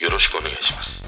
よろしくお願いします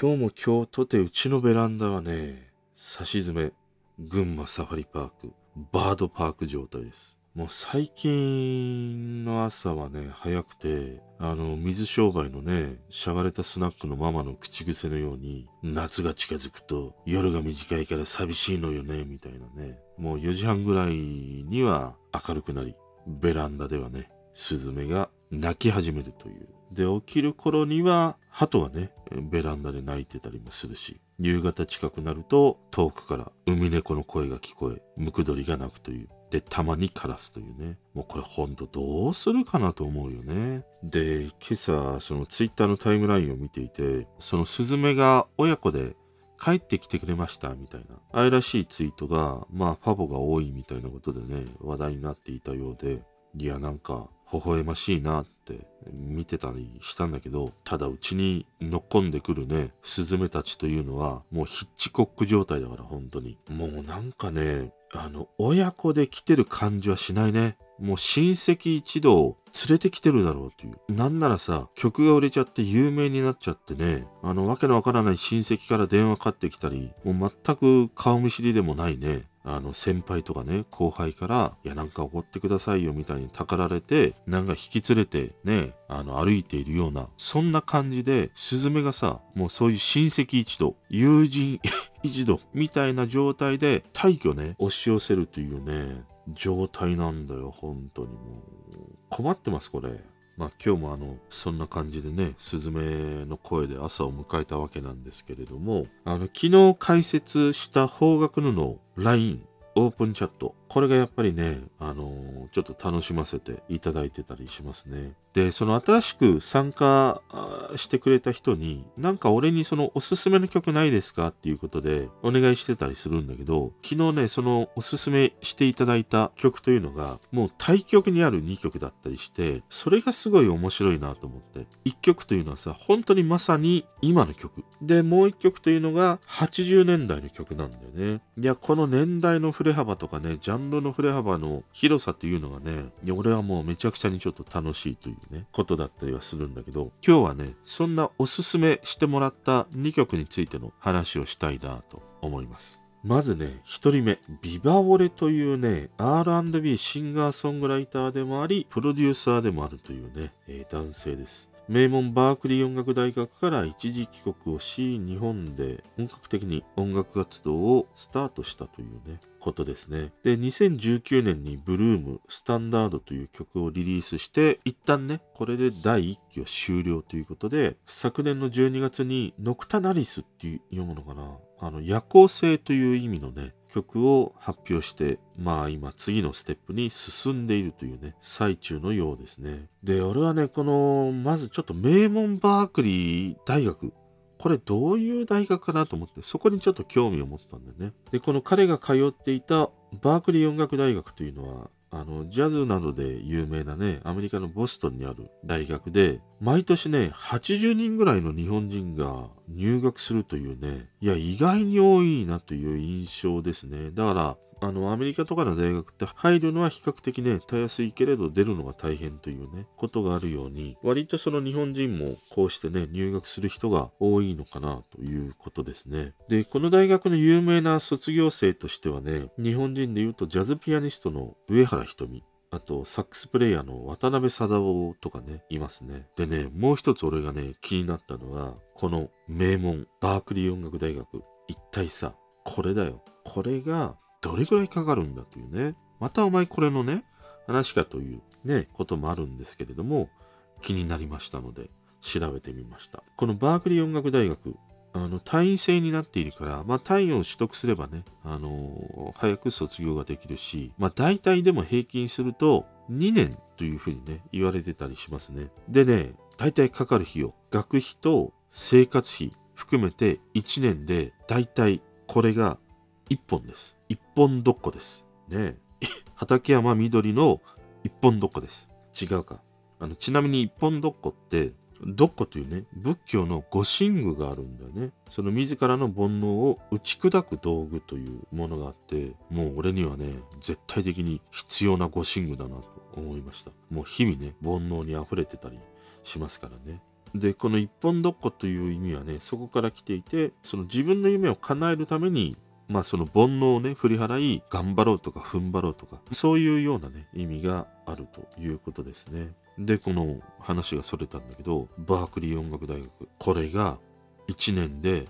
今日も今日とてうちのベランダはね、さしずめ、群馬サファリパーク、バードパーク状態です。もう最近の朝はね、早くて、あの、水商売のね、しゃがれたスナックのママの口癖のように、夏が近づくと夜が短いから寂しいのよね、みたいなね。もう4時半ぐらいには明るくなり、ベランダではね、スズメが鳴き始めるという。で、起きる頃には、鳩がね、ベランダで鳴いてたりもするし、夕方近くなると、遠くから海猫の声が聞こえ、ムクドリが鳴くという。で、たまにカラスというね。もうこれほんとどうするかなと思うよね。で、今朝、そのツイッターのタイムラインを見ていて、そのスズメが親子で帰ってきてくれましたみたいな愛らしいツイートがまあファボが多いみたいなことでね話題になっていたようでいやなんか微笑ましいなって見てたりしたんだけどただうちに乗っ込んでくるねスズメたちというのはもうヒッチコック状態だから本当に。もうなんかねあの親子で来てる感じはしないね。もう親戚一同連れてきてるだろうという。なんならさ、曲が売れちゃって有名になっちゃってね、あの、わけのわからない親戚から電話かかってきたり、もう全く顔見知りでもないね、あの、先輩とかね、後輩から、いや、なんか怒ってくださいよみたいにたかられて、なんか引き連れてね、あの、歩いているような、そんな感じで、スズメがさ、もうそういう親戚一同、友人 一同、みたいな状態で、大挙ね、押し寄せるというね、状態なんだよ、本当にもう。困ってます、これ。まあ今日もあの、そんな感じでね、スズメの声で朝を迎えたわけなんですけれども、あの、昨日解説した方角布の LINE、オープンチャット。これがやっぱりね、あのーちょっと楽しませていただいてたりしますね。で、その新しく参加してくれた人に、なんか俺にそのおすすめの曲ないですかっていうことでお願いしてたりするんだけど、昨日ね、そのおすすめしていただいた曲というのが、もう対曲にある2曲だったりして、それがすごい面白いなと思って。1曲というのはさ、本当にまさに今の曲。で、もう1曲というのが80年代の曲なんだよね。いや、この年代の振れ幅とかね、ジャルの振れ幅の広さというのがね、いや俺はもうめちゃくちゃにちょっと楽しいというね、ことだったりはするんだけど、今日はね、そんなおすすめしてもらった2曲についての話をしたいなと思います。まずね、一人目、ビバオレというね、R&B シンガーソングライターでもあり、プロデューサーでもあるというね、えー男性です。名門バークリー音楽大学から一時帰国をし、日本で本格的に音楽活動をスタートしたというね、ことですね。で、2019年にブルーム、スタンダードという曲をリリースして、一旦ね、これで第1期は終了ということで、昨年の12月にノクタナリスって読むのかなあの、夜行性という意味のね、曲を発表して、まあ今次のステップに進んでいるというね、最中のようですね。で、俺はね、この、まずちょっと名門バークリー大学、これどういう大学かなと思って、そこにちょっと興味を持ったんだよね。で、この彼が通っていたバークリー音楽大学というのは、あの、ジャズなどで有名なね、アメリカのボストンにある大学で、毎年ね、80人ぐらいの日本人が入学するというね、いや、意外に多いなという印象ですね。だから、あの、アメリカとかの大学って入るのは比較的ね、たやすいけれど出るのが大変というね、ことがあるように、割とその日本人もこうしてね、入学する人が多いのかなということですね。で、この大学の有名な卒業生としてはね、日本人で言うとジャズピアニストの上原ひとみ、あと、サックスプレイヤーの渡辺貞夫とかね、いますね。でね、もう一つ俺がね、気になったのは、この名門、バークリー音楽大学。一体さ、これだよ。これが、どれぐらいかかるんだというね。またお前これのね、話かというね、こともあるんですけれども、気になりましたので、調べてみました。このバークリー音楽大学、あの、単位制になっているから、まあ単位を取得すればね、あのー早く卒業ができるし、まあ大体でも平均すると2年というふうにね、言われてたりしますね。でね、大体かかる費用、学費と生活費含めて1年で大体これが1本です。1本どっこです。ね 畠山緑の1本どっこです。違うか。あのちなみに一本どっこって、どっこというね、仏教の護身具があるんだよね。その自らの煩悩を打ち砕く道具というものがあって、もう俺にはね、絶対的に必要な護身具だなと思いました。もう日々ね、煩悩に溢れてたりしますからね。で、この一本どっこという意味はね、そこから来ていて、その自分の夢を叶えるために、まあその煩悩をね、振り払い、頑張ろうとか踏ん張ろうとか、そういうようなね、意味があるということですね。で、この話がそれたんだけど、バークリー音楽大学、これが1年で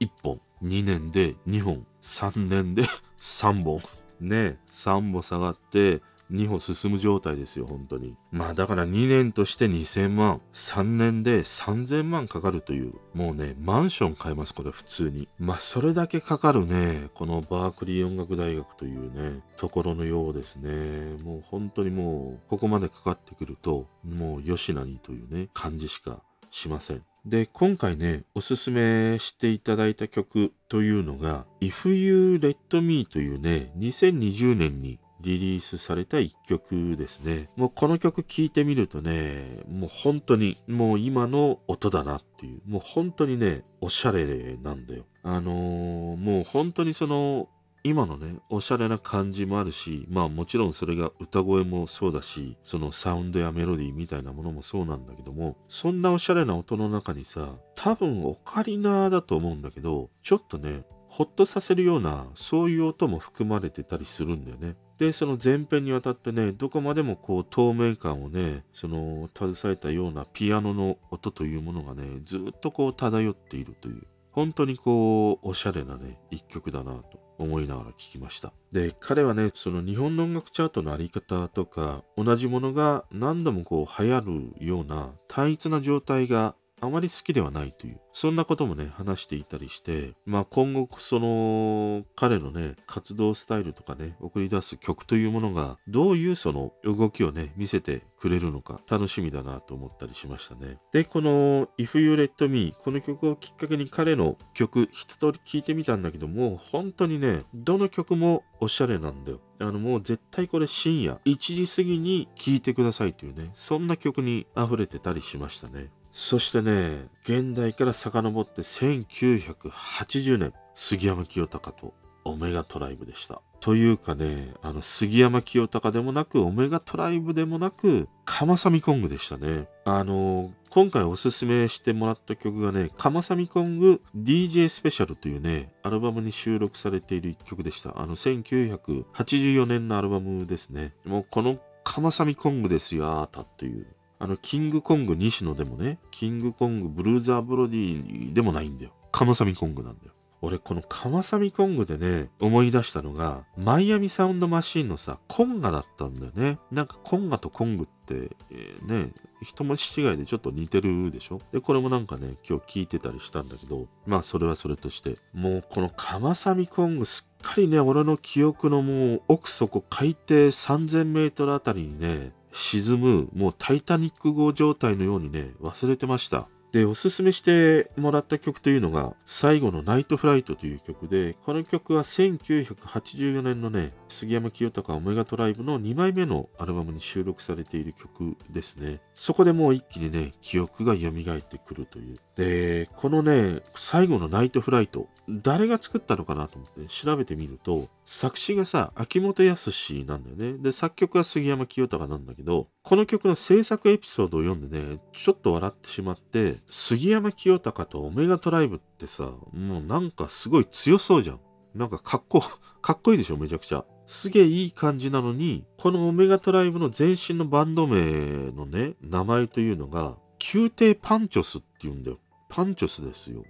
1本、2年で2本、3年で3本。ね、3本下がって、2歩進む状態ですよ、本当に。まあだから2年として2000万、3年で3000万かかるという、もうね、マンション買えます、これ普通に。まあそれだけかかるね、このバークリー音楽大学というね、ところのようですね。もう本当にもう、ここまでかかってくると、もう吉何というね、感じしかしません。で、今回ね、おすすめしていただいた曲というのが、If You Let Me というね、2020年にリリースされた一曲ですね。もうこの曲聴いてみるとね、もう本当にもう今の音だなっていう、もう本当にね、おしゃれなんだよ。あのーもう本当にその、今のね、おしゃれな感じもあるし、まあもちろんそれが歌声もそうだし、そのサウンドやメロディーみたいなものもそうなんだけども、そんなおしゃれな音の中にさ、多分オカリナだと思うんだけど、ちょっとね、ほっとさせるような、そういう音も含まれてたりするんだよね。で、その前編にわたってね、どこまでもこう透明感をね、その携えたようなピアノの音というものがね、ずっとこう漂っているという、本当にこう、おしゃれなね、一曲だなと思いながら聴きました。で、彼はね、その日本の音楽チャートのあり方とか、同じものが何度もこう流行るような単一な状態があまり好きではないという、そんなこともね、話していたりして、まあ今後、その、彼のね、活動スタイルとかね、送り出す曲というものが、どういうその動きをね、見せてくれるのか、楽しみだなと思ったりしましたね。で、この、If You Let Me、この曲をきっかけに彼の曲、一通り聴いてみたんだけども、本当にね、どの曲もおしゃれなんだよ。あの、もう絶対これ深夜、1時過ぎに聴いてくださいというね、そんな曲に溢れてたりしましたね。そしてね、現代から遡って1980年、杉山清隆とオメガトライブでした。というかね、あの、杉山清隆でもなく、オメガトライブでもなく、カマサミコングでしたね。あの、今回おすすめしてもらった曲がね、カマサミコング DJ スペシャルというね、アルバムに収録されている一曲でした。あの、1984年のアルバムですね。もうこのカマサミコングですよ、あーたっていう。あの、キングコング西野でもね、キングコングブルーザーブロディでもないんだよ。カマサミコングなんだよ。俺、このカマサミコングでね、思い出したのが、マイアミサウンドマシーンのさ、コンガだったんだよね。なんかコンガとコングって、えーね、一文字違いでちょっと似てるでしょ？で、これもなんかね、今日聞いてたりしたんだけど、まあ、それはそれとして、もうこのカマサミコングすっかりね、俺の記憶のもう奥底海底3000メートルあたりにね、沈む、もうタイタニック号状態のようにね、忘れてました。で、おすすめしてもらった曲というのが、最後のナイトフライトという曲で、この曲は1984年のね、杉山清隆オメガトライブの2枚目のアルバムに収録されている曲ですね。そこでもう一気にね、記憶が蘇ってくるという。で、このね、最後のナイトフライト、誰が作ったのかなと思って調べてみると、作詞がさ、秋元康なんだよね。で、作曲は杉山清隆なんだけど、この曲の制作エピソードを読んでね、ちょっと笑ってしまって、杉山清隆とオメガトライブってさ、もうなんかすごい強そうじゃん。なんかかっこ、かっこいいでしょ、めちゃくちゃ。すげえいい感じなのに、このオメガトライブの前身のバンド名のね、名前というのが、宮廷パンチョスって言うんだよ。パンチョスですよ。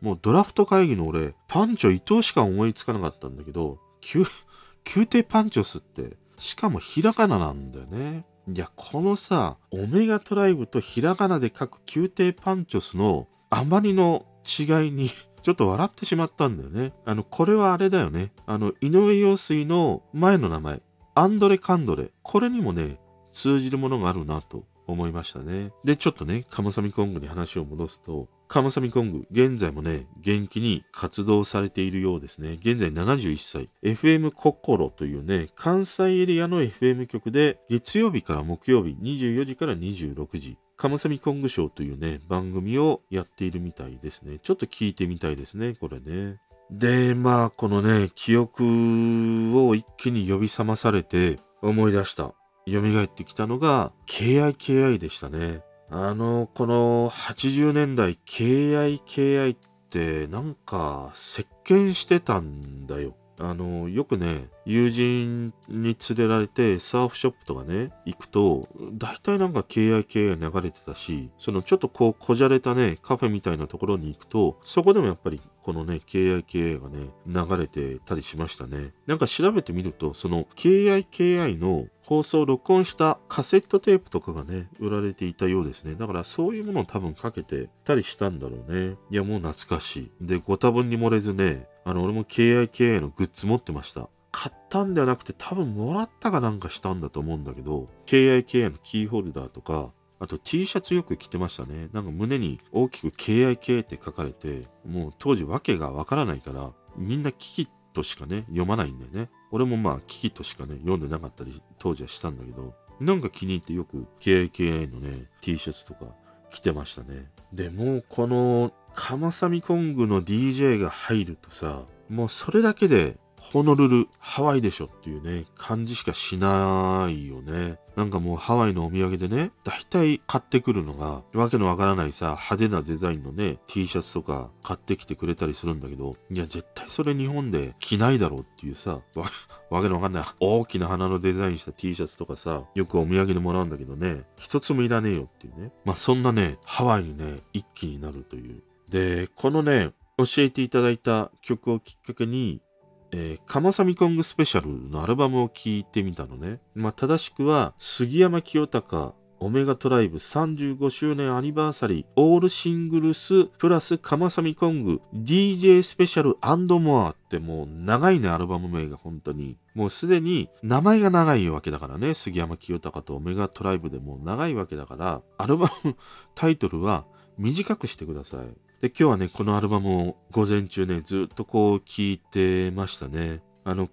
もうドラフト会議の俺、パンチョ伊藤しか思いつかなかったんだけど、宮、宮廷パンチョスって、しかもひらがななんだよね。いや、このさ、オメガトライブとひらがなで書く宮廷パンチョスのあまりの違いにちょっと笑ってしまったんだよね。あの、これはあれだよね。あの、井上陽水の前の名前、アンドレ・カンドレ。これにもね、通じるものがあるなと思いましたね。で、ちょっとね、カマサミコングに話を戻すと、カマサミコング、現在もね、元気に活動されているようですね。現在71歳。FM 心というね、関西エリアの FM 局で、月曜日から木曜日、24時から26時、カムサミコングショーというね、番組をやっているみたいですね。ちょっと聞いてみたいですね、これね。で、まあ、このね、記憶を一気に呼び覚まされて思い出した。蘇ってきたのが、KIKI でしたね。あの、この80年代 KIKI ってなんか席巻してたんだよ。あの、よくね、友人に連れられてサーフショップとかね、行くと、大体なんか KIKI 流れてたし、そのちょっとこう、こじゃれたね、カフェみたいなところに行くと、そこでもやっぱりこのね、KIKI がね、流れてたりしましたね。なんか調べてみると、その KIKI の放送を録音したカセットテープとかがね、売られていたようですね。だからそういうものを多分かけてたりしたんだろうね。いや、もう懐かしい。で、ご多分に漏れずね、あの、俺も KIKI のグッズ持ってました。買ったんではなくて多分もらったかなんかしたんだと思うんだけど、KIKI のキーホルダーとか、あと T シャツよく着てましたね。なんか胸に大きく KIK って書かれて、もう当時わけがわからないから、みんなキキとしかね、読まないんだよね。俺もまあキキとしかね、読んでなかったり当時はしたんだけど、なんか気に入ってよく KIKI のね、T シャツとか着てましたね。でもうこのカマサミコングの DJ が入るとさ、もうそれだけでホノルル、ハワイでしょっていうね、感じしかしないよね。なんかもうハワイのお土産でね、大体買ってくるのが、わけのわからないさ、派手なデザインのね、T シャツとか買ってきてくれたりするんだけど、いや、絶対それ日本で着ないだろうっていうさ、わ わけのわかんない大きな花のデザインした T シャツとかさ、よくお土産でもらうんだけどね、一つもいらねえよっていうね。まあそんなね、ハワイにね、一気になるという。で、このね、教えていただいた曲をきっかけに、えー、カマサミコングスペシャルのアルバムを聴いてみたのね。まあ、正しくは、杉山清隆、オメガトライブ35周年アニバーサリーオールシングルスプラスカマサミコング DJ スペシャルモアってもう長いねアルバム名が本当にもうすでに名前が長いわけだからね杉山清隆とオメガトライブでもう長いわけだからアルバムタイトルは短くしてくださいで、今日はね、このアルバムを午前中ね、ずっとこう聴いてましたね。あの、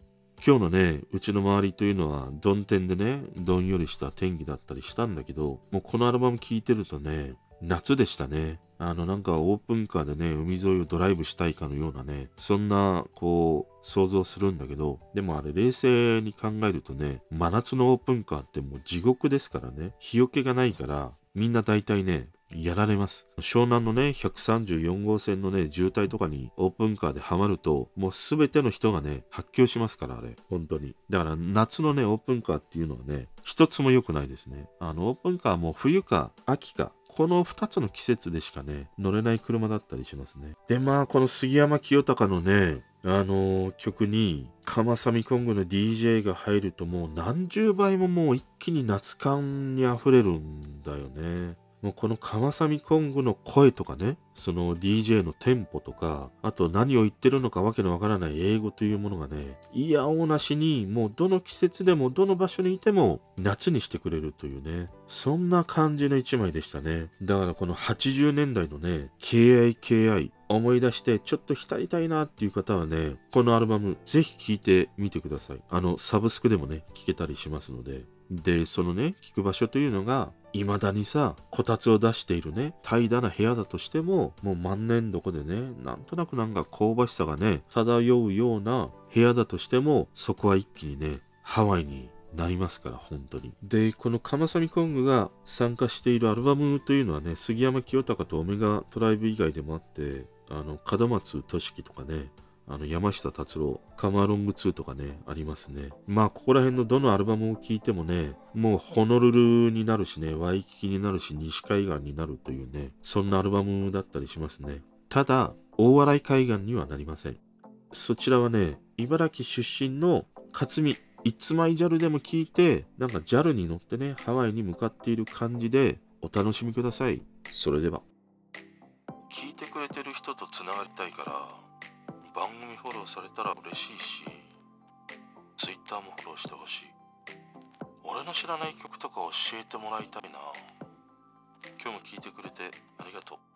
今日のね、うちの周りというのは、曇天でね、どんよりした天気だったりしたんだけど、もうこのアルバム聴いてるとね、夏でしたね。あの、なんかオープンカーでね、海沿いをドライブしたいかのようなね、そんな、こう、想像するんだけど、でもあれ冷静に考えるとね、真夏のオープンカーってもう地獄ですからね、日よけがないから、みんな大体ね、やられます。湘南のね、134号線のね、渋滞とかにオープンカーでハマると、もうすべての人がね、発狂しますから、あれ。本当に。だから夏のね、オープンカーっていうのはね、一つも良くないですね。あの、オープンカーも冬か秋か、この2つの季節でしかね、乗れない車だったりしますね。で、まあ、この杉山清隆のね、あのー曲に、カマサミコングの DJ が入るともう何十倍ももう一気に夏感に溢れるんだよね。もうこのカマサミコングの声とかね、その DJ のテンポとか、あと何を言ってるのかわけのわからない英語というものがね、いやおうなしに、もうどの季節でもどの場所にいても夏にしてくれるというね、そんな感じの一枚でしたね。だからこの80年代のね、KIKI 思い出してちょっと浸りたいなっていう方はね、このアルバムぜひ聴いてみてください。あの、サブスクでもね、聴けたりしますので。で、そのね、聴く場所というのが、未だにさ、こたつを出しているね、怠惰な部屋だとしても、もう万年どこでね、なんとなくなんか香ばしさがね、漂うような部屋だとしても、そこは一気にね、ハワイになりますから、本当に。で、このカマサミコングが参加しているアルバムというのはね、杉山清隆とオメガトライブ以外でもあって、あの、門松俊樹とかね、あの、山下達郎、カマロング2とかね、ありますね。まあ、ここら辺のどのアルバムを聴いてもね、もうホノルルになるしね、ワイキキになるし、西海岸になるというね、そんなアルバムだったりしますね。ただ、大洗海岸にはなりません。そちらはね、茨城出身の勝美、いつまい JAL でも聞いて、なんか JAL に乗ってね、ハワイに向かっている感じでお楽しみください。それでは。聞いてくれてる人とつながりたいから、番組フォローされたら嬉しいし、Twitter もフォローしてほしい。俺の知らない曲とか教えてもらいたいな今日も聴いてくれてありがとう